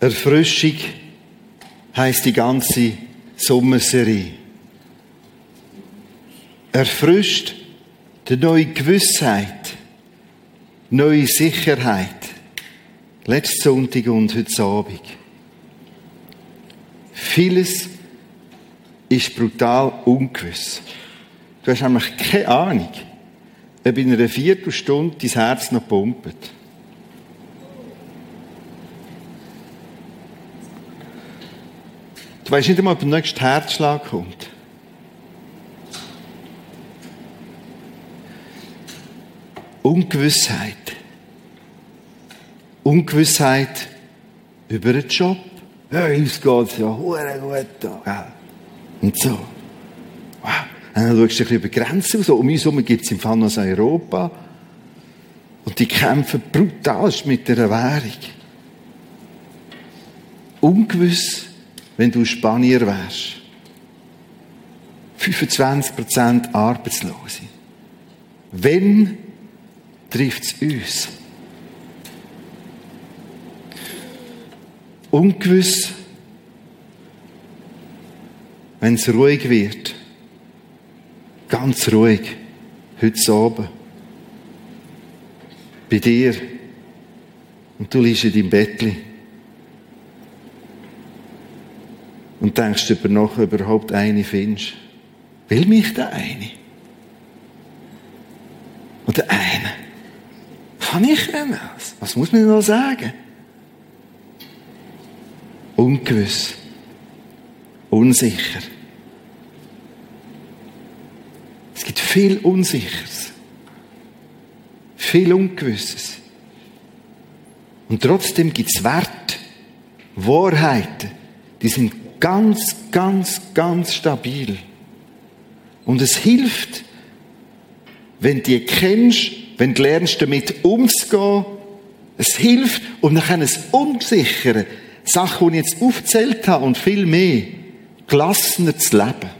Erfrischung heisst die ganze Sommerserie. Erfrischt die neue Gewissheit, neue Sicherheit. Letzten Sonntag und heute Abend. Vieles ist brutal ungewiss. Du hast nämlich keine Ahnung, ob in einer Viertelstunde dein Herz noch pumpt. Du weißt nicht einmal, ob der nächste Herzschlag kommt. Ungewissheit. Ungewissheit über den Job. Ja, uns geht's ja hure gut da. Und so. Wow. Und dann schaust du ein bisschen über die Grenzen raus. Um uns herum gibt es im Fall noch Europa. Und die kämpfen brutal mit der Währung. Ungewiss, wenn du Spanier wärst. 25% Arbeitslose. Wenn trifft es uns? Ungewiss, wenn es ruhig wird. Ganz ruhig. Heute Abend. Bei dir. Und du liegst in deinem Bettchen. Und denkst über noch überhaupt eine findest. Will mich der eine? Oder eine? Kann ich denn das? Was muss man noch sagen? Ungewiss. Unsicher. Es gibt viel Unsicheres. Viel Ungewisses. Und trotzdem gibt es Werte, Wahrheiten, die sind ganz, ganz, ganz stabil. Und es hilft, wenn du die kennst, wenn du lernst, damit umzugehen. Es hilft, um nachher ein Unsichere, Sachen, die ich jetzt aufgezählt habe und viel mehr, gelassener zu leben.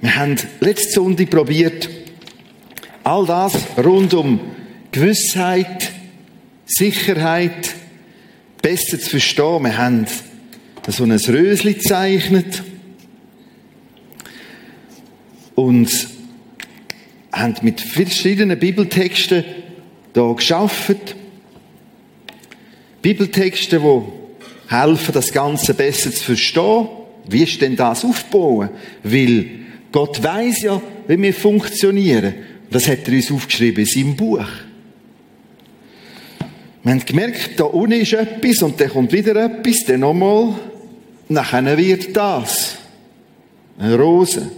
Wir haben letzte Sonntag probiert, all das rund um Gewissheit, Sicherheit besser zu verstehen. Wir haben so ein Rösli gezeichnet und haben mit verschiedenen Bibeltexten da geschafft. Bibeltexte, die helfen, das Ganze besser zu verstehen. Wie ist denn das aufbauen? Weil Gott weiß ja, wie wir funktionieren. Das hat er uns aufgeschrieben in seinem Buch. Wir haben gemerkt, da unten ist etwas und dann kommt wieder etwas, dann nochmal. Nachher wird das. Eine Rose.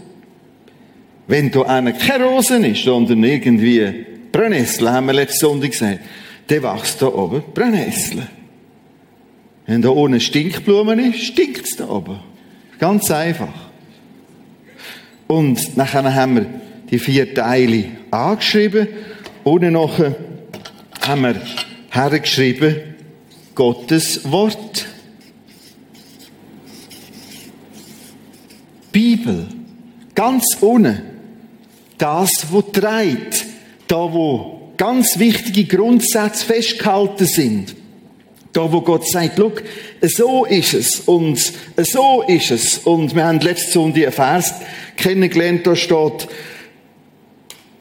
Wenn da einer keine Rosen ist, sondern irgendwie Brennnessel, haben wir letzte Sonntag gesagt, dann wächst da oben Brennnessel. Wenn da unten Stinkblumen ist, stinkt es da oben. Ganz einfach. Und nachher haben wir die vier Teile angeschrieben. Unten nachher haben wir hergeschrieben, Gottes Wort. Bibel. Ganz unten das, wo treibt, da wo ganz wichtige Grundsätze festgehalten sind. Da, wo Gott sagt, schau, so ist es und so ist es. Und wir haben letzte Sonntag einen Vers kennengelernt, da steht,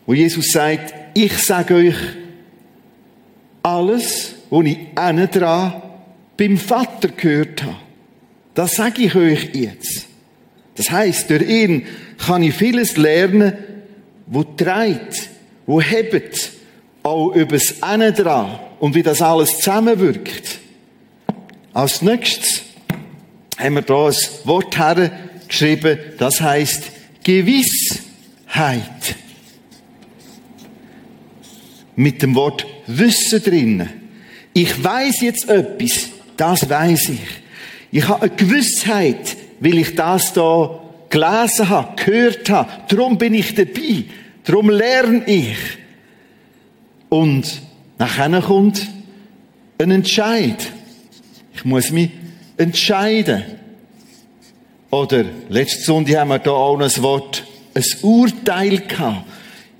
wo Jesus sagt, ich sage euch alles, was ich dran beim Vater gehört habe. Das sage ich euch jetzt. Das heißt, durch ihn kann ich vieles lernen, wo trägt, wo hebt, auch übers Innen dran und wie das alles zusammenwirkt. Als nächstes haben wir da ein Wort hergeschrieben, das heißt Gewissheit. Mit dem Wort Wissen drinnen. Ich weiß jetzt etwas, das weiß ich. Ich habe eine Gewissheit, weil ich das da gelesen habe, gehört habe. Darum bin ich dabei. Darum lerne ich. Und nachher kommt ein Entscheid. Ich muss mich entscheiden. Oder letzte Sonntag haben wir da auch noch ein Wort, ein Urteil gehabt.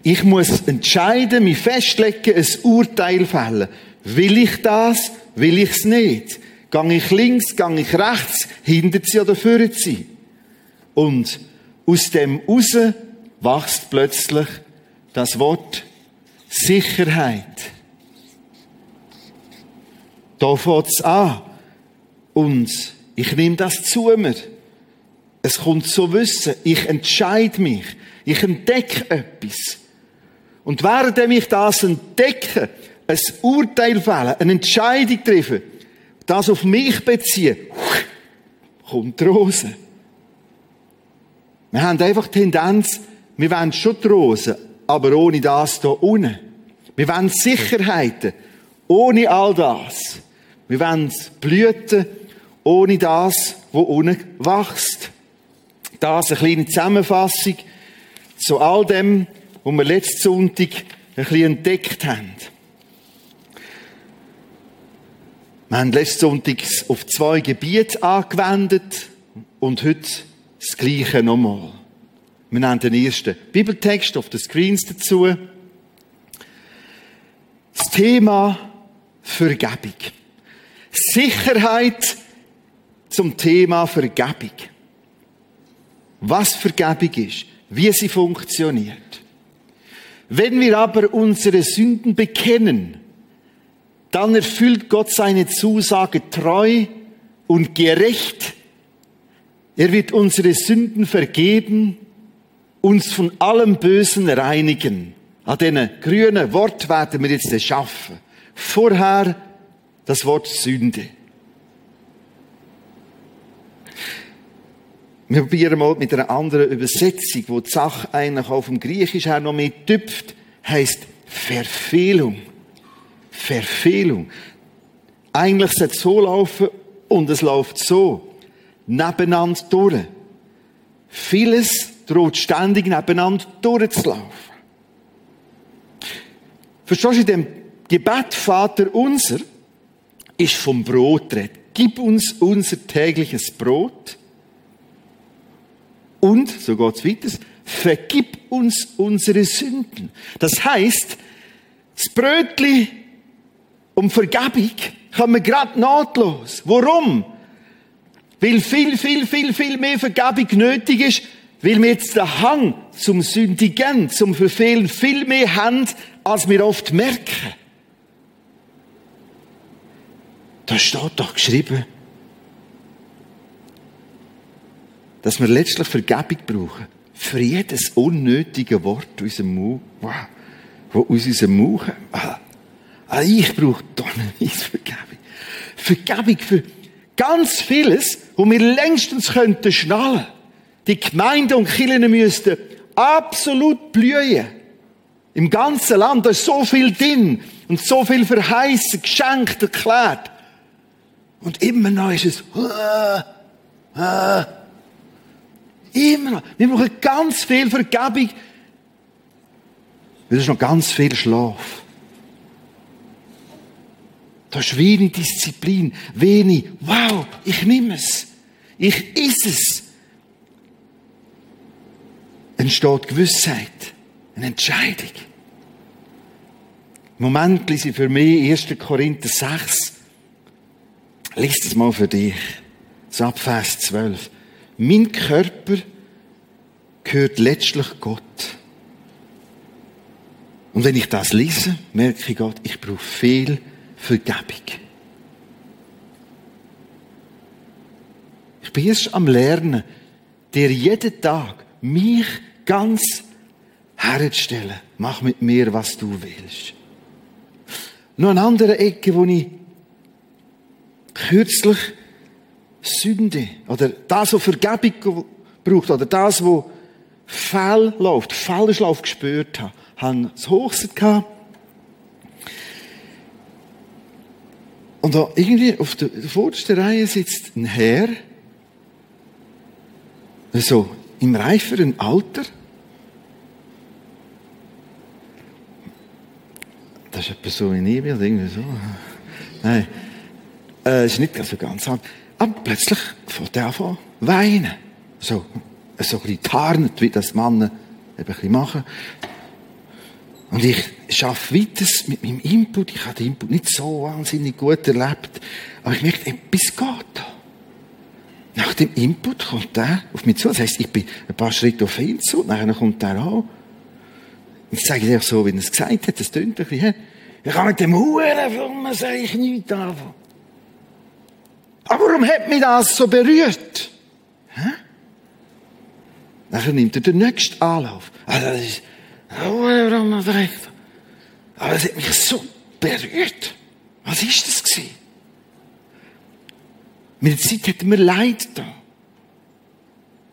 Ich muss entscheiden, mich festlegen, ein Urteil fällen. Will ich das? will ich's nicht? Gang ich links, gang ich rechts, hindert sie oder führt sie? Und aus dem raus wächst plötzlich das Wort Sicherheit. Da fängt's an. Und ich nehme das zu mir. Es kommt zu Wissen. Ich entscheide mich. Ich entdecke etwas. Und während ich das entdecke, ein Urteil fällen, eine Entscheidung treffen, das auf mich beziehen, kommt die Rose. Wir haben einfach die Tendenz, wir wollen schon die Rose, aber ohne das hier unten. Wir wollen Sicherheiten, ohne all das. Wir wollen Blüten, ohne das, was unten wächst. Das eine kleine Zusammenfassung zu all dem, was wir letzten Sonntag ein bisschen entdeckt haben. Wir haben letzten Sonntag auf zwei Gebiete angewendet und heute das Gleiche nochmal. Wir nehmen den ersten Bibeltext auf den Screens dazu. Das Thema Vergebung. Sicherheit zum Thema Vergebung. Was Vergebung ist, wie sie funktioniert. Wenn wir aber unsere Sünden bekennen, dann erfüllt Gott seine Zusage treu und gerecht. Er wird unsere Sünden vergeben, uns von allem Bösen reinigen. An diesen grünen Wort werden wir jetzt schaffen. Vorher das Wort Sünde. Wir probieren mal mit einer anderen Übersetzung, wo die Sache eigentlich auf dem Griechisch her noch mehr tüpft, heißt Verfehlung. Verfehlung. Eigentlich sollte es so laufen und es läuft so. Nebeneinander durch. Vieles droht ständig nebeneinander durchzulaufen. Verstehst du, in dem Gebet Vater unser ist vom Brot redet. Gib uns unser tägliches Brot. Und, so geht's weiter, vergib uns unsere Sünden. Das heißt, das Brötli um Vergebung kommen wir gerade nahtlos. Warum? Weil viel, viel, viel, viel mehr Vergebung nötig ist, weil wir jetzt den Hang zum Sündigen, zum Verfehlen viel mehr haben, als wir oft merken. Da steht doch geschrieben, dass wir letztlich Vergebung brauchen. Für jedes unnötige Wort aus unserem Mund, wow, wo aus unserem Mund. Ah, ich brauche tonnenweise Vergebung. Vergebung für ganz vieles, wo wir längstens könnten schnallen. Die Gemeinden und Kirchen müssten absolut blühen. Im ganzen Land, da ist so viel drin und so viel verheißen, geschenkt, erklärt. Und immer noch ist es, ah, ah, Immer noch. Wir brauchen ganz viel Vergebung. Es ist noch ganz viel Schlaf. Da ist wenig Disziplin, wenig, wow, ich nehme es. Ich is es. Entsteht Gewissheit, eine Entscheidung. Moment ich für mich 1. Korinther 6. Lies es mal für dich. So ab Vers 12. Mein Körper gehört letztlich Gott. Und wenn ich das lese, merke ich Gott, ich brauche viel Vergebung. Ich bin erst am Lernen, dir jeden Tag mich ganz herzustellen. Mach mit mir, was du willst. Noch eine andere Ecke, wo ich kürzlich Sünde oder das, was Vergebung braucht oder das, was fehl läuft, falsch läuft, gespürt habe, haben das Hochste gehabt. Und da irgendwie auf der vordersten Reihe sitzt ein Herr, so im reiferen Alter. Das ist etwa so in Ebel, irgendwie so. Nein, äh, ist nicht so ganz alt. Aber plötzlich fängt er an weinen. So, so ein bisschen tarnet, wie das Männer eben ein bisschen machen. Und ich schaffe weiter mit meinem Input. Ich habe den Input nicht so wahnsinnig gut erlebt. Aber ich merke, etwas geht da. Nach dem Input kommt der auf mich zu. Das heisst, ich bin ein paar Schritte auf ihn zu, nachher kommt der an. Ich sage dir so, wie er es gesagt hat, das tönt ein bisschen, ich kann mit dem Hurenfilm sage ich nichts anfangen. Aber warum hat mich das so berührt? Hä? Nachher nimmt er den nächsten Anlauf. Also das ist. Aber es hat mich so berührt. Was ist das gewesen? Mit der Zeit hat mir Leid da.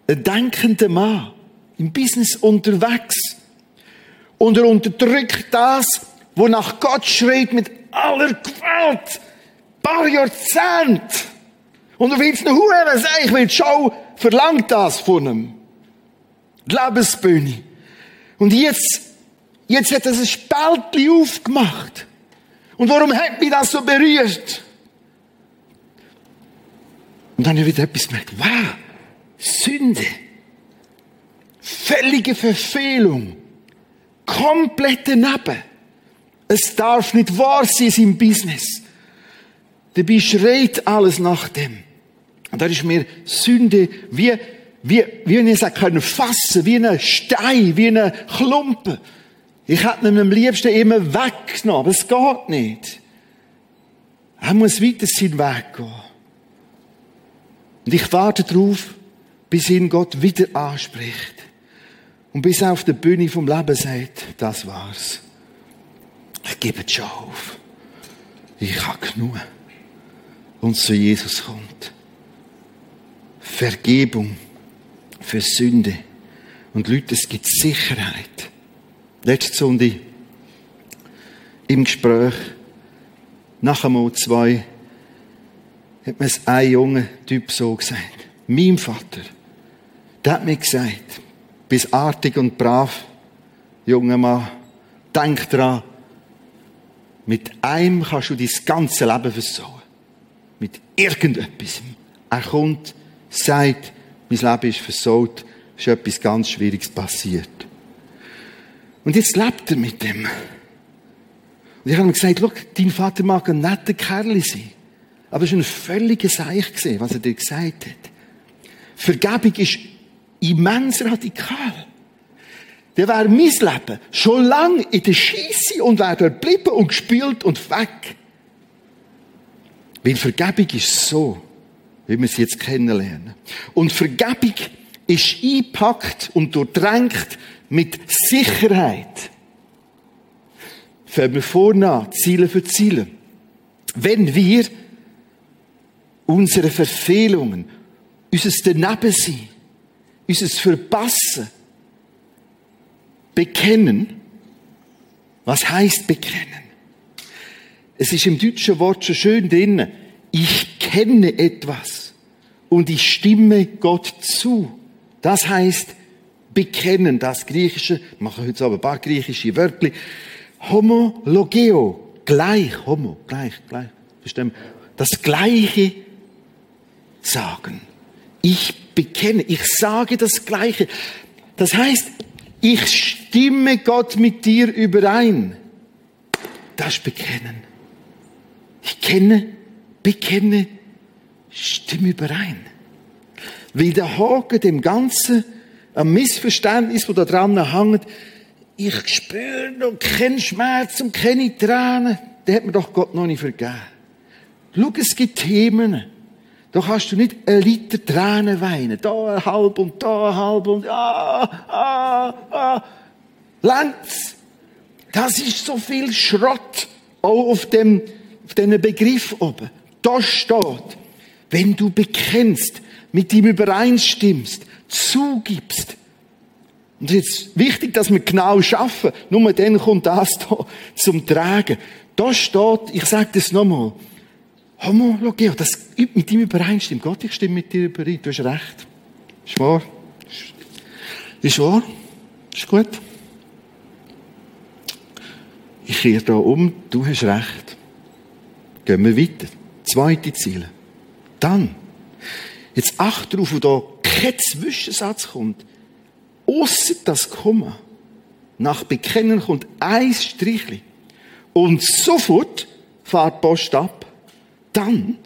Ein denkender Mann, im Business unterwegs. Und er unterdrückt das, wonach Gott schreit mit aller Gewalt. Ein paar Jahrzehnte. Und er will es noch hören, ich will Show, verlangt das von ihm. Die Lebensbühne. Und jetzt, jetzt hat er ein Spältchen aufgemacht. Und warum hat mich das so berührt? Und dann habe ich wieder etwas gemerkt. Wow, Sünde. Völlige Verfehlung. Komplett daneben. Es darf nicht wahr sein im Business. Dabei schreit alles nach dem. Und da ist mir Sünde wie, wie, wie ich es können fassen, wie ein Stein, wie ein Klumpen. Ich hätte ihn am liebsten immer weggenommen, aber es geht nicht. Er muss weiter seinen Weg gehen. Und ich warte darauf, bis ihn Gott wieder anspricht. Und bis er auf der Bühne vom Leben sagt, das war's. Ich gebe es schon auf. Ich habe genug. Und zu Jesus kommt. Vergebung für Sünde. Und Leute, es gibt Sicherheit. Letzte Sonde im Gespräch nach einmal zwei hat mir ein junger Typ so gesagt. Mein Vater, der hat mir gesagt, bist artig und brav, junger Mann, denk dran, mit einem kannst du dein ganze Leben versauen. Mit irgendetwas. Er kommt, sagt, mein Leben ist versaut, ist etwas ganz Schwieriges passiert. Und jetzt lebt er mit dem. Und ich habe ihm gesagt, schau, dein Vater mag ein netter Kerl sein. Aber es war ein völliger Seich, was er dir gesagt hat. Vergebung ist immens radikal. Der wäre mein Leben schon lange in der Scheisse und wäre dort geblieben und gespielt und weg. Weil Vergebung ist so, wie wir sie jetzt kennenlernen. Und Vergebung ist eingepackt und durchdrängt mit Sicherheit. Fangen wir vorne an, Ziele für Ziele. Wenn wir unsere Verfehlungen, unser Danebensein, unser Verpassen bekennen. Was heißt bekennen? Es ist im deutschen Wort schon schön drin. Ich kenne etwas und ich stimme Gott zu. Das heißt bekennen, das Griechische, ich mache heute aber ein paar griechische Wörter. Homologeo, gleich, homo, gleich, gleich. Das Gleiche sagen. Ich bekenne, ich sage das Gleiche. Das heißt, ich stimme Gott mit dir überein. Das Bekennen. Ich kenne, bekenne, stimme überein. Weil der Haken dem Ganzen, ein Missverständnis, wo da dran hängt, ich spüre noch keinen Schmerz und keine Tränen, der hat mir doch Gott noch nicht vergeben. Schau, es gibt Themen, da kannst du nicht ein Liter Tränen weinen. Da halb und da halb und ah, ah, ah. Längst. Das ist so viel Schrott. Auch auf dem, auf dem Begriff oben. Da steht, wenn du bekennst, mit ihm übereinstimmst, zugibst. Und jetzt ist wichtig, dass wir genau schaffen. Nur dann kommt das da zum Tragen. Da steht, ich sage das nochmal, Homologie, das mit ihm übereinstimmt. Gott, ich stimme mit dir überein. Du hast recht. Ist wahr. Ist wahr. Ist gut. Ich kehre da um. Du hast recht. Gehen wir weiter. Zweite Ziele. Dann. Jetzt acht darauf, wo da kein Zwischensatz kommt. Ausser das Komma. nach Bekennen kommt ein Strichli und sofort fährt die Post ab, dann,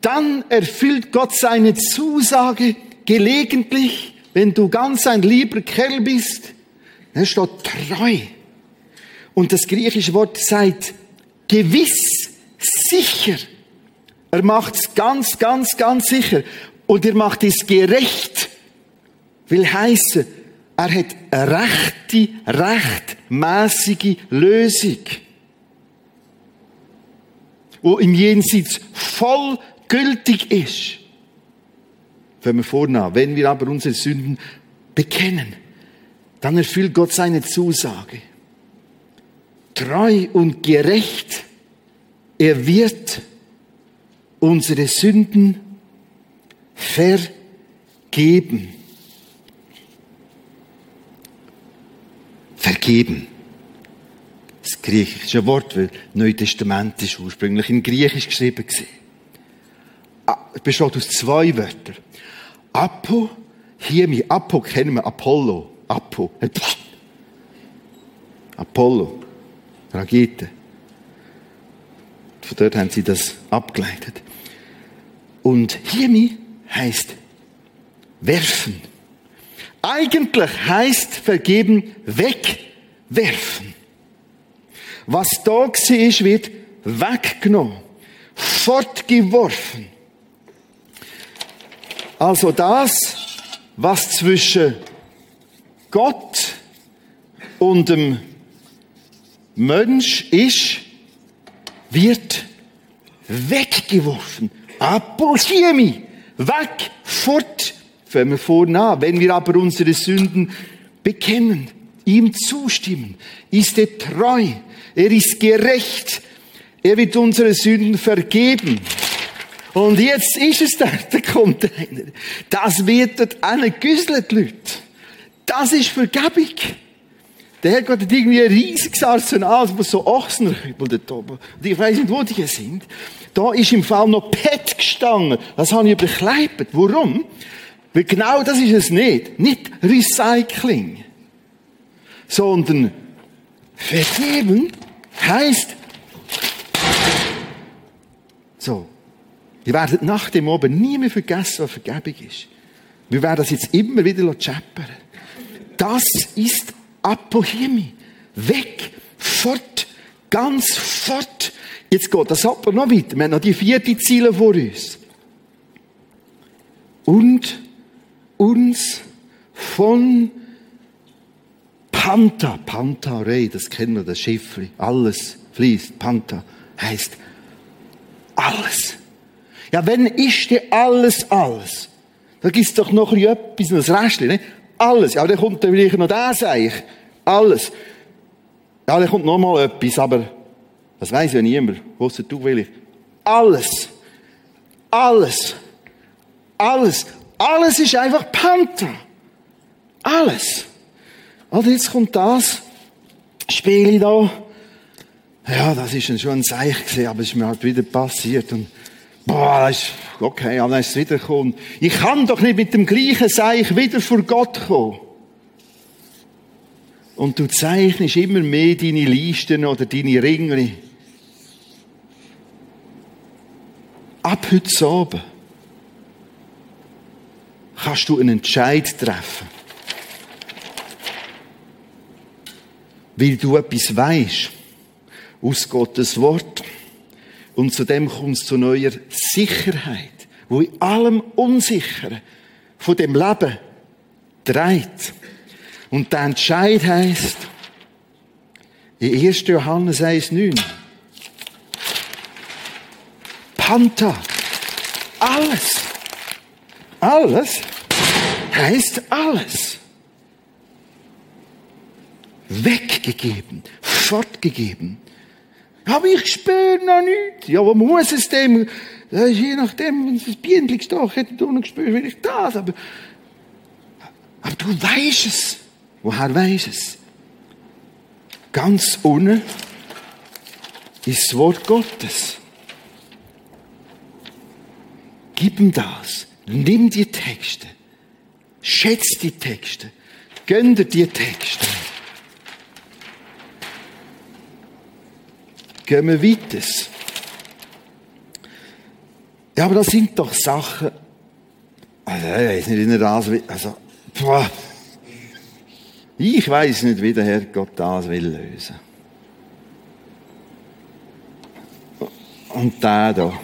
dann erfüllt Gott seine Zusage gelegentlich, wenn du ganz ein lieber Kerl bist, er steht treu. Und das griechische Wort seid gewiss, sicher. Er macht es ganz, ganz, ganz sicher. Und er macht es gerecht. Will heißen, er hat eine rechte, rechtmäßige Lösung. Wo im Jenseits voll gültig ist. Wenn wir vornahmen, wenn wir aber unsere Sünden bekennen, dann erfüllt Gott seine Zusage. Treu und gerecht, er wird unsere Sünden vergeben. Vergeben. Das griechische Wort, weil Neue Testament ist ursprünglich in Griechisch geschrieben Es ah, besteht aus zwei Wörtern. Apo, hier mit Apo kennen wir Apollo. Apo. Apollo. Rakete. Von dort haben sie das abgeleitet. Und Hiemi heißt werfen. Eigentlich heißt vergeben wegwerfen. Was da war, wird weggenommen, fortgeworfen. Also das, was zwischen Gott und dem Mensch ist, wird weggeworfen. Apochemi. Weg, fort, wenn wir vornahm. Wenn wir aber unsere Sünden bekennen, ihm zustimmen, ist er treu, er ist gerecht, er wird unsere Sünden vergeben. Und jetzt ist es da, der Container. Das wird dort angegüsselt, Leute. Das ist Vergebung. Der Herr hat irgendwie ein riesiges Arsenal, wo so Ochsenkübel dort oben. Und ich weiss nicht, wo die sind. Da ist im Fall noch Pet gestanden. Das habe ich überkleibt. Warum? Weil genau das ist es nicht. Nicht Recycling. Sondern vergeben heisst, so. Wir werden nach dem Oben nie mehr vergessen, was Vergebung ist. Wir werden das jetzt immer wieder scheppern. Das ist Apochimi. Weg, fort, ganz fort. Jetzt geht das aber noch weiter. Wir haben noch die vierte Ziele vor uns. Und uns von Panta, Panta Rei, das kennen wir, das Schiffli, alles fließt, Panta, heißt alles. Ja, wenn ist denn alles alles? Da gibt's doch noch etwas, ein Restchen, ne? Alles. Ja, dann kommt dann vielleicht noch das eigentlich. Alles. Ja, dann kommt noch mal etwas, aber das weiß ja niemand. Ausser du, will ich. Alles. Alles. Alles. Alles ist einfach Panther. Alles. Also jetzt kommt das Spiel da. Ja, das ist schon ein Zeichen aber es ist mir halt wieder passiert und boah, das ist okay, aber dann ist es wiedergekommen. Ich kann doch nicht mit dem gleichen Seich wieder vor Gott kommen. Und du zeichnest immer mehr deine Listen oder deine Ringe. Ab heute Abend kannst du einen Entscheid treffen. Weil du etwas weißt aus Gottes Wort. Und zu dem kommst du zu neuer Sicherheit wo in allem Unsicheren von dem Leben dreht. Und der Entscheid heißt, in 1. Johannes 1,9, Panta, alles, alles heißt alles. Weggegeben, fortgegeben. Aber ich spüre noch nichts. Ja, wo muss es dem das ist je nachdem, wenn es ein Bienen gestochen hätte, du gespürt, will ich das, aber, aber du weißt es. Woher weißt es? Ganz unten ist das Wort Gottes. Gib ihm das. Nimm die Texte. Schätz die Texte. Gönn dir die Texte. Gehen wir weiter. Ja, aber das sind doch Sachen, also, ich weiß nicht, wie er das will, also, boah. Ich weiß nicht, wie der Herr Gott das will lösen. Und der da.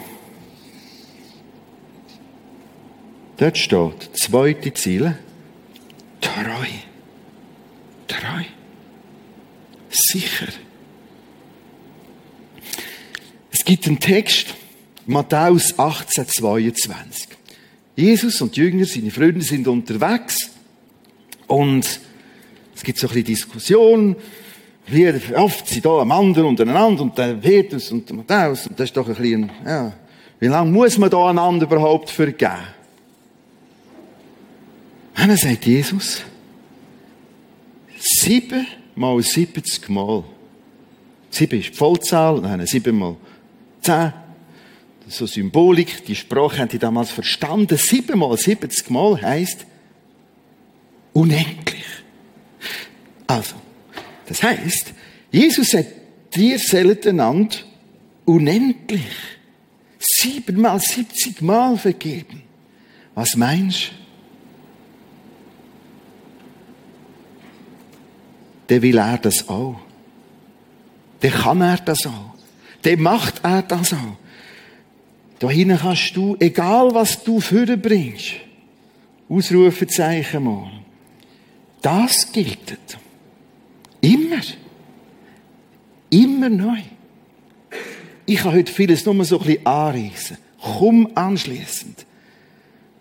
Dort steht, zweite Ziele, treu. Treu. Sicher. Es gibt einen Text, Matthäus 18, 22. Jesus und die Jünger, seine Freunde sind unterwegs und es gibt so ein bisschen Diskussion, wie oft sie da am anderen untereinander und der Petrus und der Matthäus und das ist doch ein bisschen, ja, wie lange muss man da einander überhaupt vergeben? Und dann sagt Jesus, sieben mal siebzig Mal. Sieben ist die Vollzahl, dann sieben mal zehn. So Symbolik, die Sprache haben die damals verstanden. Sieben mal siebzig Mal heisst unendlich. Also, das heisst, Jesus sagt, dir sollen einander unendlich siebenmal siebzig Mal vergeben. Was meinst du? dann will er das auch. Dann kann er das auch. Dann macht er das auch. Da hinten kannst du, egal was du bringst, Ausrufezeichen mal. Das gilt. Immer. Immer neu. Ich kann heute vieles nur so ein bisschen anreissen. Komm anschließend.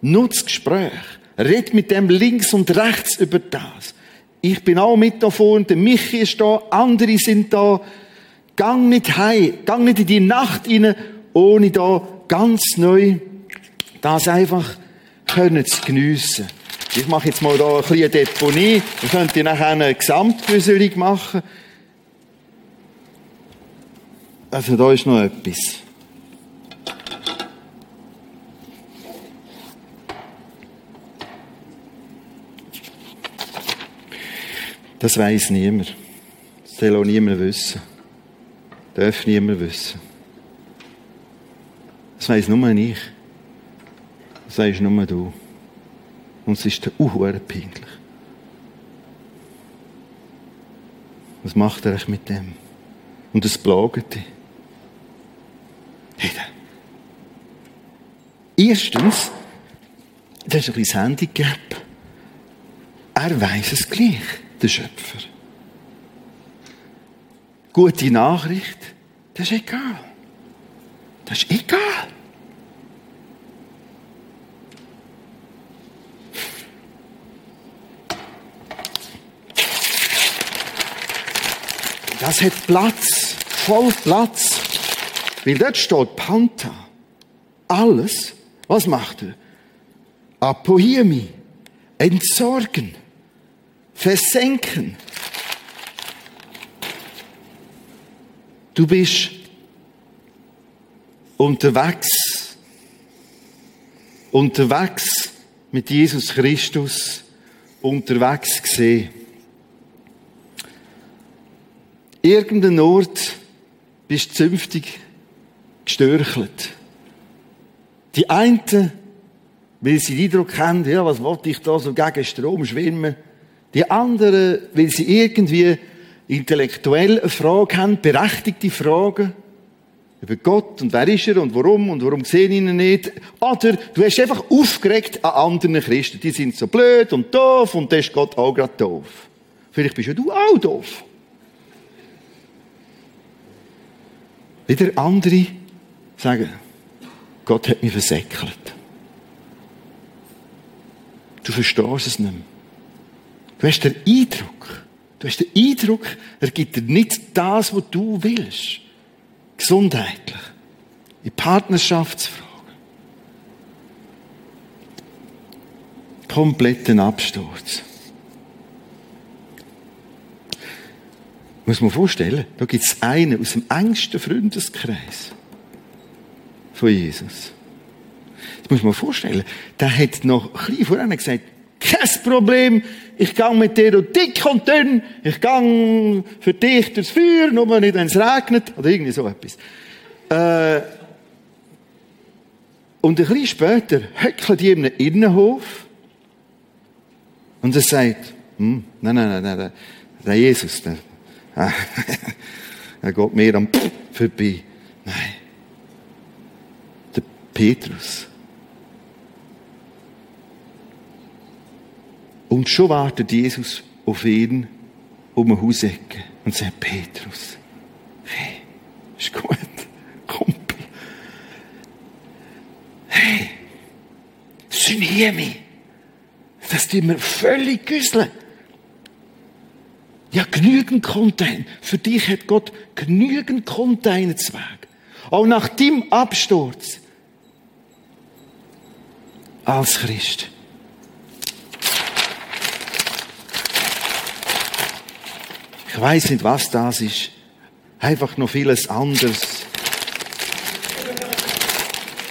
Nutz Gespräch. Red mit dem links und rechts über das. Ich bin auch mit da vorne, der Michi ist da, andere sind da. Gang nicht heim, gang nicht in die Nacht rein, ohne da ganz neu das einfach können zu geniessen. Ich mache jetzt mal da ein bisschen Deponie. Wir könnten nachher eine Gesamtbüselung machen. Also da ist noch etwas. Das weiß niemand. Das soll auch niemand wissen. Darf niemand wissen. Das weiß nur ich. Das weisst nur du. Und es ist der Uhuere peinlich. Was macht er euch mit dem? Und es plagt dich. Hey, Erstens, das ist ein bisschen Handicap. Er weiß es gleich der Schöpfer. Gute Nachricht, das ist egal. Das ist egal. Das hat Platz, voll Platz. Weil dort steht Panta. Alles, was macht er? Apohiemi. Entsorgen versenken. Du bist unterwegs, unterwegs mit Jesus Christus, unterwegs gesehen. Irgendein Ort bist zünftig gestörchelt. Die einen, weil sie den Eindruck haben, ja, was wollte ich da so gegen Strom schwimmen? Die anderen, weil sie irgendwie intellektuell eine Frage haben, berechtigte Fragen über Gott und wer ist er und warum und warum sehen ihn nicht. Oder du hast einfach aufgeregt an anderen Christen. Die sind so blöd und doof und dann ist Gott auch gerade doof. Vielleicht bist ja du auch doof. Wieder andere sagen, Gott hat mich versäckelt. Du verstehst es nicht mehr. Du hast den Eindruck, du hast den Eindruck, er gibt dir nicht das, was du willst. Gesundheitlich. In Partnerschaftsfragen. Kompletten Absturz. Muss man vorstellen, da gibt es einen aus dem engsten Freundeskreis von Jesus. Das muss man vorstellen. Der hat noch ein bisschen vorher gesagt, Kein Problem. Ich gang mit dir und dick und dünn. Ich gang für dich durchs Feuer, nur nicht, wenn es regnet. Oder irgendwie so etwas. Äh, und ein bisschen später höckelt die in einem Innenhof. Und er sagt, hm, nein, nein, nein, nein, der Jesus, der, er geht mir am vorbei. Nein. Der Petrus. Und schon wartet Jesus auf ihn um eine Hausecke und sagt, Petrus, hey, ist gut, Kumpel. Hey, sühne mich. Das tut mir völlig güsseln. Ja, genügend Content. Für dich hat Gott genügend Containerzweig. Auch nach dem Absturz. Als Christ. Ich weiß nicht, was das ist. Einfach noch vieles anderes.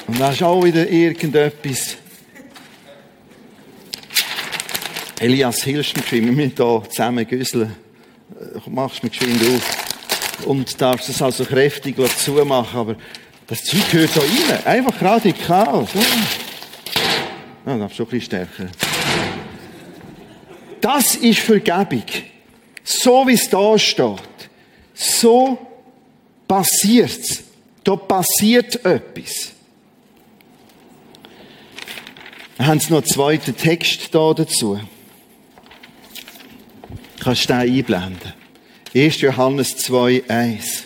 Und da ist auch wieder irgendetwas. Elias, hilfst mir, wir müssen hier zusammen güsseln. Äh, machst mir geschwind auf. Und darfst es also kräftig zumachen, aber das Zeug gehört so rein. Einfach radikal. So. Ja, darfst schon ein bisschen stärker. Das ist Vergebung. So wie es da steht. So passiert's. Da passiert etwas. Wir haben noch einen zweiten Text da dazu. Kannst du den einblenden? 1. Johannes 2, 1.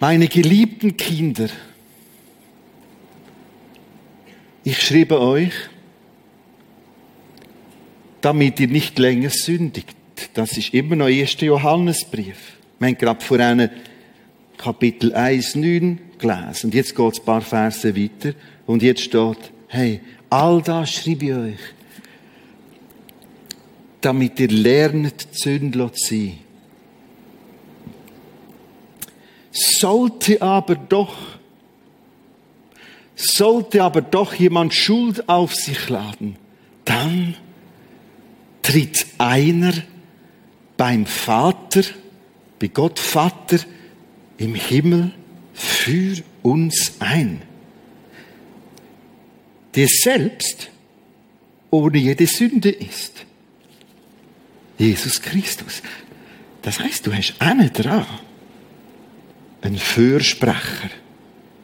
Meine geliebten Kinder, ich schreibe euch, damit ihr nicht länger sündigt. Das ist immer noch 1. Johannesbrief. Wir haben gerade vor einem Kapitel 1, 9 gelesen. Und jetzt geht es ein paar Verse weiter. Und jetzt steht, hey, all das schreibe ich euch, damit ihr lernt, sündlos zu sein. Sollte aber doch, sollte aber doch jemand Schuld auf sich laden, dann tritt einer beim Vater, bei Gott Vater im Himmel für uns ein. Der selbst ohne jede Sünde ist. Jesus Christus. Das heißt, du hast einen dran. Ein Fürsprecher.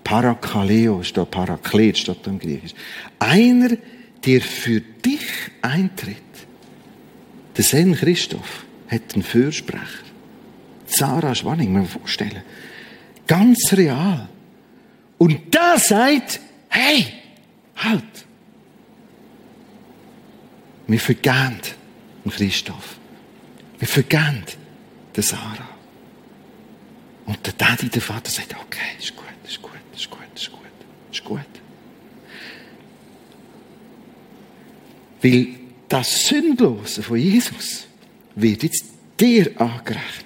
Parakaleo steht, Paraklet steht im Griechisch. Einer, der für dich eintritt. Der Sen Christoph hat einen Fürsprecher. Sarah Schwanning, man vorstellen. Ganz real. Und da sagt, hey, halt. Wir vergehen Christoph. Wir vergeben der Sarah. Und der Daddy, der Vater, sagt, okay, ist gut, ist gut, ist gut, ist gut, ist gut. Weil das Sündlose von Jesus wird jetzt dir angerechnet.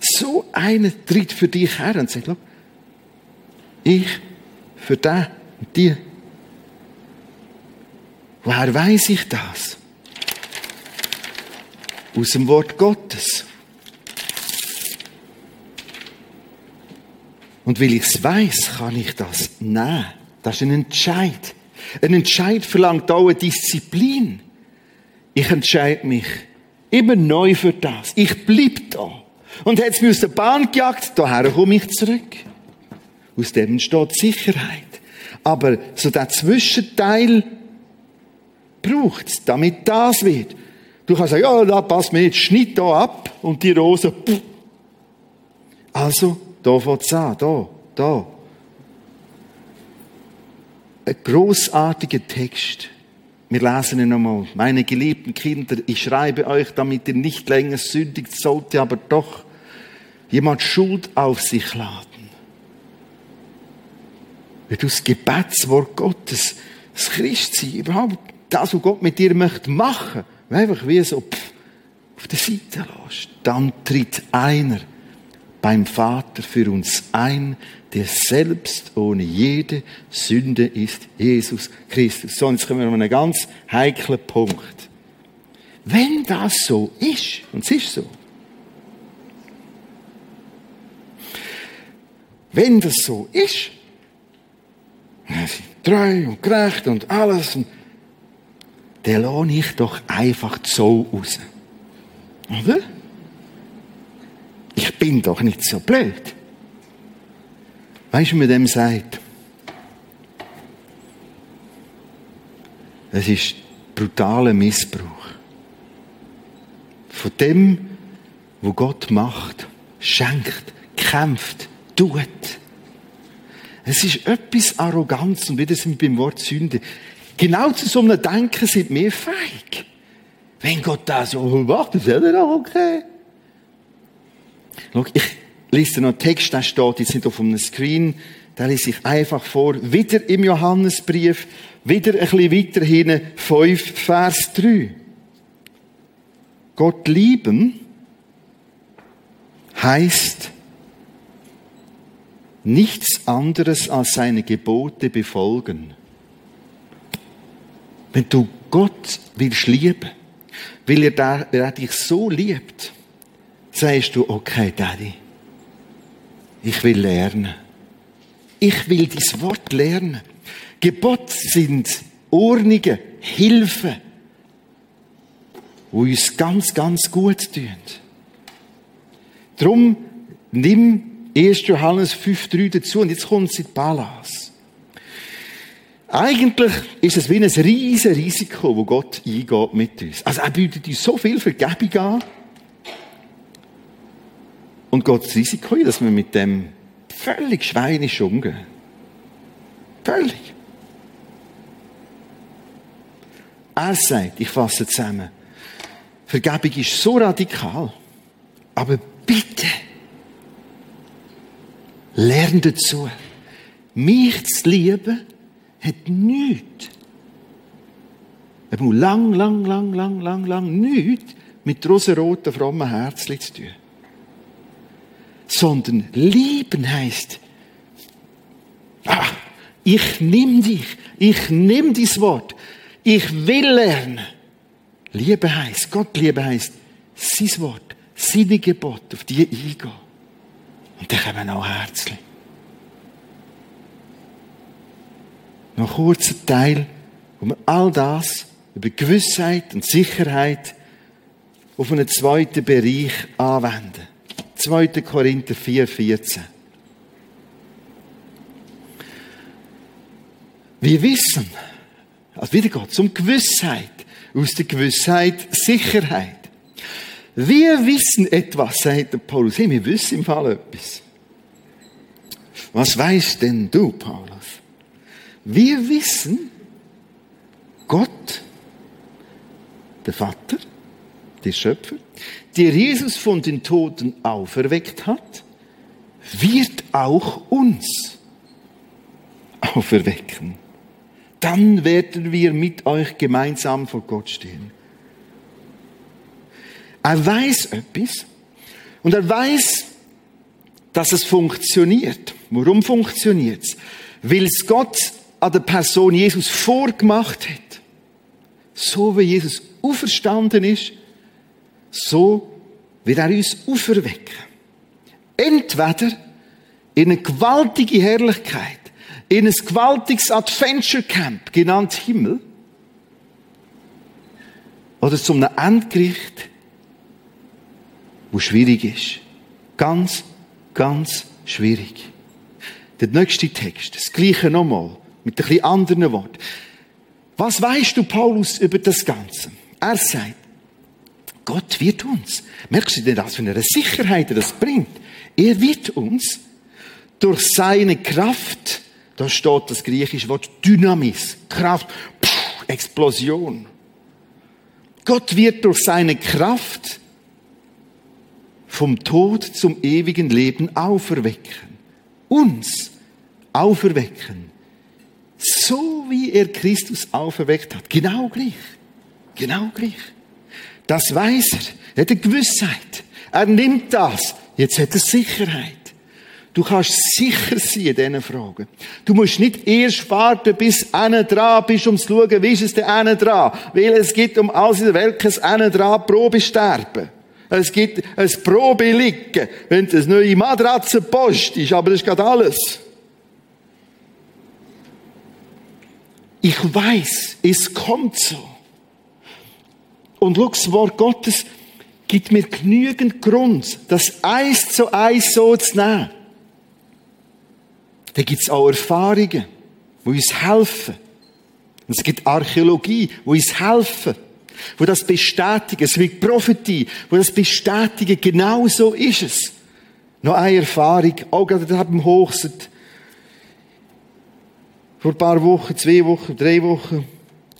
So einer tritt für dich her und sagt, ich für den und die. Woher weiß ich das? aus dem Wort Gottes. Und weil ich es weiß, kann ich das nehmen. Das ist ein Entscheid. Ein Entscheid verlangt auch eine Disziplin. Ich entscheide mich immer neu für das. Ich bleib da. Und jetzt mir aus der Bahn gejagt, daher komme ich zurück. Aus dem entsteht Sicherheit. Aber so der Zwischenteil braucht es, damit das wird. Du kannst sagen, ja, da passt mir jetzt, schnitt da ab und die Rose, pff. Also, da fängt's an, da, da. Ein großartiger Text. Wir lesen ihn nochmal. Meine geliebten Kinder, ich schreibe euch, damit ihr nicht länger sündigt, sollte aber doch jemand Schuld auf sich laden. Wenn du das Gebetswort Gottes, das Christsein, überhaupt das, was Gott mit dir möchte machen, einfach wie so pff, auf der Seite lässt, dann tritt einer beim Vater für uns ein, der selbst ohne jede Sünde ist Jesus Christus. So, jetzt kommen wir an einen ganz heiklen Punkt. Wenn das so ist, und es ist so, wenn das so ist, dann sind treu und gerecht und alles, und dann lohne ich doch einfach so raus. Oder? Ich bin doch nicht so blöd. Weißt du, wie man dem sagt? Es ist brutaler Missbrauch. Von dem, wo Gott macht, schenkt, kämpft, tut. Es ist etwas Arroganz und wieder sind wir beim Wort Sünde. Genau zu so einem Denken sind wir feig. Wenn Gott das so macht, dann ist er doch okay. Schau, ich lese noch einen Text, der steht jetzt nicht auf einem Screen, der lese ich einfach vor. Wieder im Johannesbrief, wieder ein bisschen weiter hinten, 5, Vers 3. Gott lieben heißt nichts anderes als seine Gebote befolgen. Wenn du Gott willst lieben, weil er dich so liebt, sagst du, okay, Daddy, ich will lernen. Ich will dieses Wort lernen. Gebot sind Ordnungen, Hilfen, die uns ganz, ganz gut tun. Drum nimm 1. Johannes 5,3 dazu und jetzt kommt die Balance. Eigentlich ist es wie ein riesiges Risiko, wo Gott eingeht mit uns. Also er bietet uns so viel Vergebung an. Und Gott das Risiko dass wir mit dem völlig schweinisch umgehen. Völlig. Er sagt, ich fasse zusammen, Vergebung ist so radikal, aber bitte, lern dazu. Mich zu lieben, hat nichts, lang, lang, lang, lang, lang, lang, nichts mit rosaroten, frommen Herzchen zu tun. Sondern lieben heißt, ah, ich nimm dich, ich nimm dies Wort, ich will lernen. Liebe heißt, Gott Liebe heißt, sein Wort, seine Gebot, auf die eingehen. Und dann kommen auch Herzchen. noch ein kurzer Teil, wo wir all das über Gewissheit und Sicherheit auf einen zweiten Bereich anwenden. 2. Korinther 4, 14. Wir wissen, also wieder geht es um Gewissheit, aus der Gewissheit Sicherheit. Wir wissen etwas, sagt Paulus. Hey, wir wissen im Fall etwas. Was weißt denn du, Paulus? Wir wissen, Gott, der Vater, der Schöpfer, der Jesus von den Toten auferweckt hat, wird auch uns auferwecken. Dann werden wir mit euch gemeinsam vor Gott stehen. Er weiß etwas und er weiß, dass es funktioniert. Warum funktioniert es? Weil es Gott an der Person Jesus vorgemacht hat. So wie Jesus auferstanden ist, so wird er uns auferwecken. Entweder in eine gewaltige Herrlichkeit, in ein gewaltiges Adventure Camp, genannt Himmel, oder zum Endgericht, wo schwierig ist. Ganz, ganz schwierig. Der nächste Text, das gleiche nochmal. Mit ein anderen Worten. Was weißt du, Paulus, über das Ganze? Er sagt, Gott wird uns. Merkst du denn das, für eine Sicherheit das bringt? Er wird uns durch seine Kraft, da steht das griechische Wort Dynamis, Kraft, pff, Explosion. Gott wird durch seine Kraft vom Tod zum ewigen Leben auferwecken. Uns auferwecken so wie er Christus auferweckt hat. Genau gleich. Genau gleich. Das weiß er. Er hat eine Gewissheit. Er nimmt das. Jetzt hat er Sicherheit. Du kannst sicher sein in diesen Fragen. Du musst nicht erst warten, bis du dran bist, um zu schauen, wie ist es denn dran. Weil es gibt um alles in der Welt kein dran Probesterben. Es gibt ein Probeliegen, wenn es eine neue Matratze post ist, aber das ist gerade alles. Ich weiß, es kommt so. Und schau, das Wort Gottes gibt mir genügend Grund, das eins zu eins so zu nehmen. Da gibt es auch Erfahrungen, die uns helfen. Und es gibt Archäologie, die uns helfen, wo das bestätigen. Es wird Prophetie, wo das bestätigen. Genau so ist es. Noch eine Erfahrung, auch gerade da beim Hochset. Vor ein paar Wochen, zwei Wochen, drei Wochen.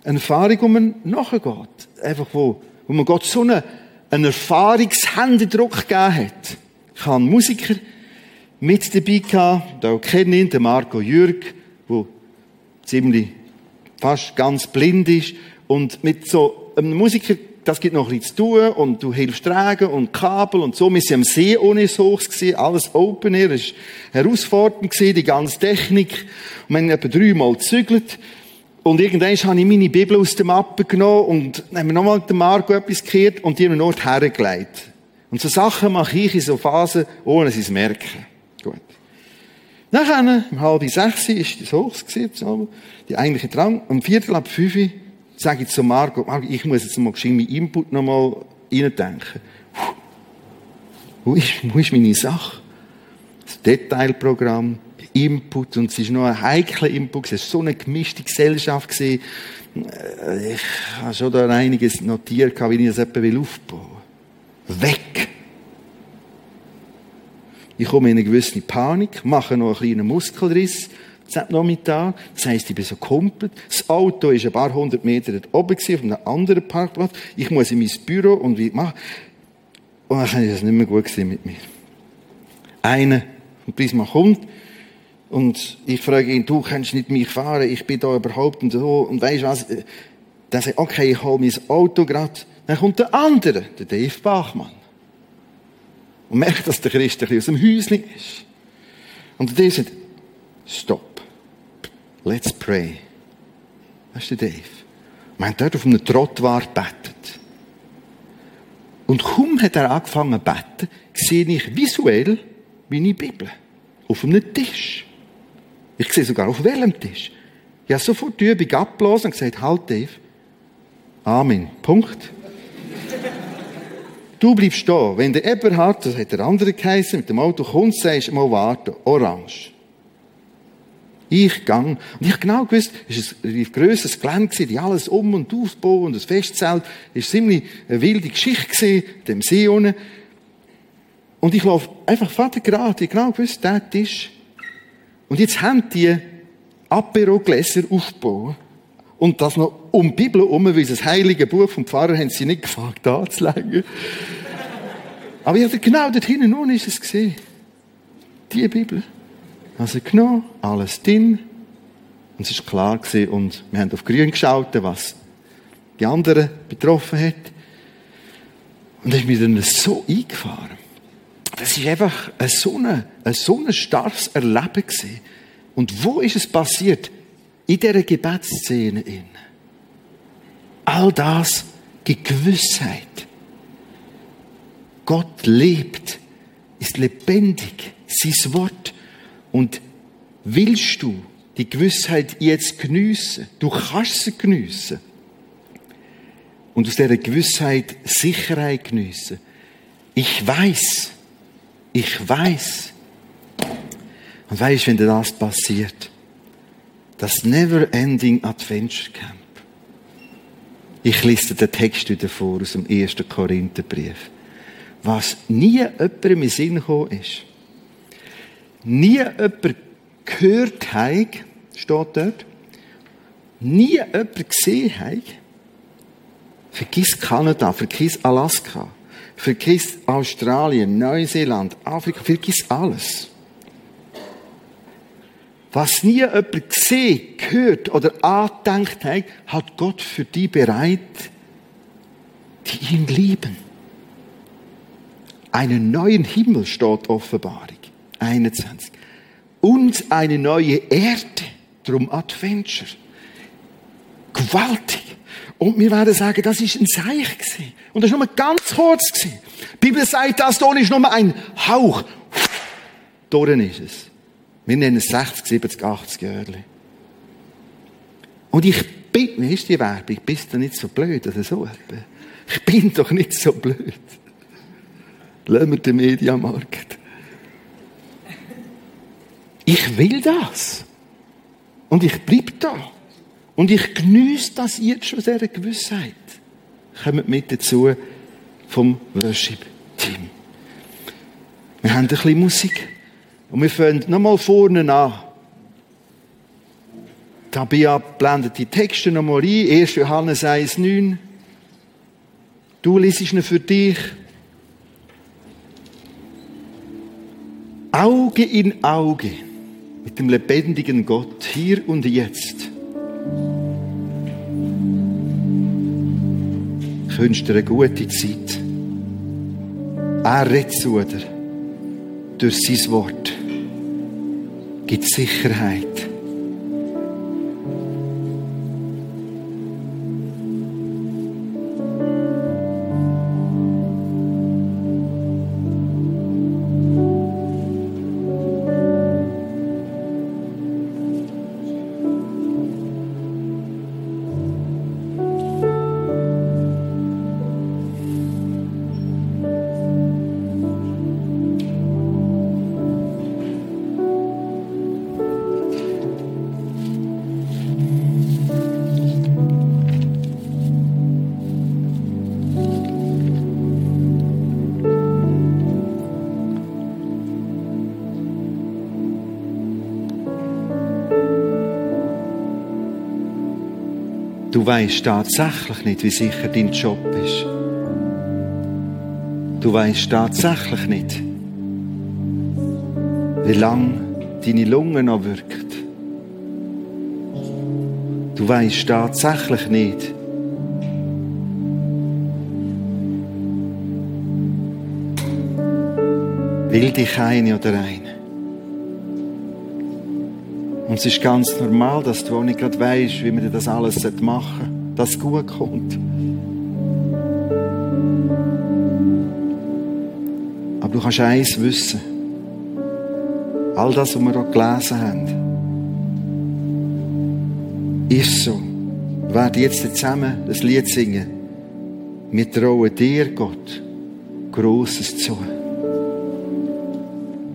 Eine Erfahrung, wo man nachgeht. Einfach wo, wo man Gott so einen, einen Erfahrungshändedruck gegeben hat. Ich habe einen Musiker mit dabei gehabt, da kenne ihn, den Marco Jürg, der ziemlich fast ganz blind ist. Und mit so einem Musiker, das gibt noch nichts zu tun und du hilfst tragen und Kabel und so. Wir sind am See ohne Hochs alles Open Air, es war herausfordernd die ganze Technik. Und wir haben etwa dreimal gezügelt. Und irgendwann habe ich meine Bibel aus der Mappe genommen und dann haben wir nochmal den Marco etwas gekehrt und die haben Ort hergelegt. Und so Sachen mache ich in so Phasen, ohne sie es merken. Gut. Nachher, um halb sechs, ist das Hochs gewesen, die eigentliche Drang. Um viertel ab fünf sage ich zu Marco, Marco, ich muss jetzt mal meinen Input nochmal reindenken. Wo ist, wo ist meine Sache? Das Detailprogramm, Input, und es ist noch ein heikler Input, es ist so eine gemischte Gesellschaft. Äh, ich habe schon da einiges notiert, wie ich das etwa aufbauen will. Weg! Ich komme in eine gewisse Panik, mache noch einen kleinen Muskelriss, Nachmittag. Das heisst, ich bin so kumpelt. Das Auto ist ein paar hundert Meter dort oben auf einem anderen Parkplatz. Ich muss in mein Büro und wie machen. Und dann ist es nicht mehr gut mit mir. Einer von Prisma kommt und ich frage ihn, du kannst nicht mich fahren, ich bin da überhaupt und so. Und weisst was? Dann sagt okay, ich hole mein Auto gerade. Dann kommt der andere, der Dave Bachmann. Und merkt, dass der Christ ein aus dem Häuschen ist. Und der Dave sagt, stopp. Let's pray. Das ist der Dave. Wir haben dort auf einem Trottoir bettet. Und kaum hat er angefangen zu beten, sehe ich visuell meine Bibel. Auf einem Tisch. Ich sehe sogar auf welchem Tisch. Ich habe sofort die Übung abgeblasen und gesagt, halt Dave. Amen. Punkt. Du bleibst da. Wenn der Eberhard, das hat der andere geheißen, mit dem Auto kommt, sagst du mal warten. Orange. Ich gang. Und ich genau gewusst, es war ein grösseres Gelände, die alles um und aufbauen und das Festzelt. Es war ziemlich eine wilde Geschichte gewesen, dem See unten. Und ich laufe einfach Vater gerade, ich genau gewusst, der Tisch. Und jetzt haben die Apero-Gläser aufgebaut. Und das noch um die Bibel herum, weil das heilige Buch vom Pfarrer haben sie nicht gefragt, anzulegen. Aber ich hatte genau dort hinten nun ist es gesehen. Die Bibel. Also genommen, alles drin. Und es war klar gewesen, und wir haben auf grün geschaut, was die anderen betroffen hat. Und ich bin dann so eingefahren. Das ist einfach ein so, ein, ein so ein starkes Erleben gewesen. Und wo ist es passiert? In dieser Gebetsszene. All das die Gewissheit. Gott lebt, ist lebendig, sein Wort und willst du die Gewissheit jetzt geniessen? Du kannst sie geniessen. Und aus dieser Gewissheit Sicherheit geniessen. Ich weiß, ich weiß. Und weißt, wenn das passiert, das Never-Ending Adventure Camp. Ich lese den Text wieder vor aus dem ersten Korintherbrief. Was nie jemandem in Sinn gekommen ist nie jemand gehört hat, steht dort, nie jemand gesehen hat, vergiss Kanada, vergiss Alaska, vergiss Australien, Neuseeland, Afrika, vergiss alles. Was nie jemand gesehen, gehört oder angedenkt hat, hat Gott für die bereit, die ihn lieben. Einen neuen Himmel steht Offenbarung 21. Und eine neue Erde, drum Adventure. Gewaltig. Und wir werden sagen, das ist ein Seich gewesen. Und das war nur ganz kurz gewesen. Die Bibel sagt, das hier ist nur ein Hauch. Durch ist es. Wir nennen es 60, 70, 80 Jahre. Und ich bin, wie ist die Werbung? Bist du nicht so blöd oder so? Ich bin doch nicht so blöd. Lassen wir den Mediamarkt. Ich will das. Und ich bleibe da. Und ich genieße das jetzt schon sehr Gewissheit. Kommt mit dazu vom Worship-Team. Wir haben ein bisschen Musik. Und wir fangen nochmal vorne an. Tabia blendet die Texte nochmal ein. 1. Johannes 1,9. Du liest ihn für dich. Auge in Auge mit dem lebendigen Gott, hier und jetzt. Ich wünsche dir eine gute Zeit. Er redet zu dir durch sein Wort. Gibt Sicherheit. Weißt tatsächlich nicht, wie sicher dein Job ist. Du weißt tatsächlich nicht, wie lang deine Lunge noch wirkt. Du weißt tatsächlich nicht, will dich eine oder eine. Und es ist ganz normal, dass du auch nicht gerade weißt, wie man das alles machen sollte, dass es gut kommt. Aber du kannst eins wissen. All das, was wir hier gelesen haben, ist so. Wir werden jetzt zusammen das Lied singen. Wir trauen dir, Gott, Großes zu.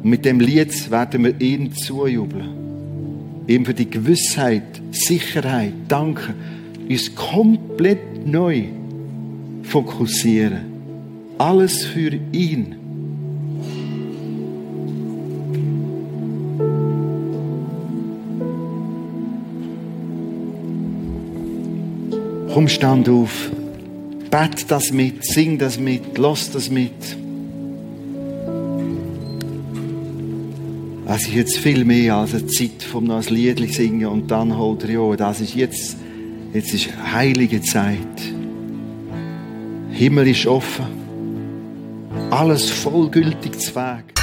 Und mit dem Lied werden wir ihm zujubeln ihm für die Gewissheit, Sicherheit, danken, uns komplett neu fokussieren. Alles für ihn. Komm, stand auf, bet das mit, sing das mit, lass das mit. Es ist jetzt viel mehr als eine Zeit vom noch ein Lied singen und dann holt er ja. Das ist jetzt, jetzt ist heilige Zeit. Himmel ist offen. Alles vollgültig zu Weg.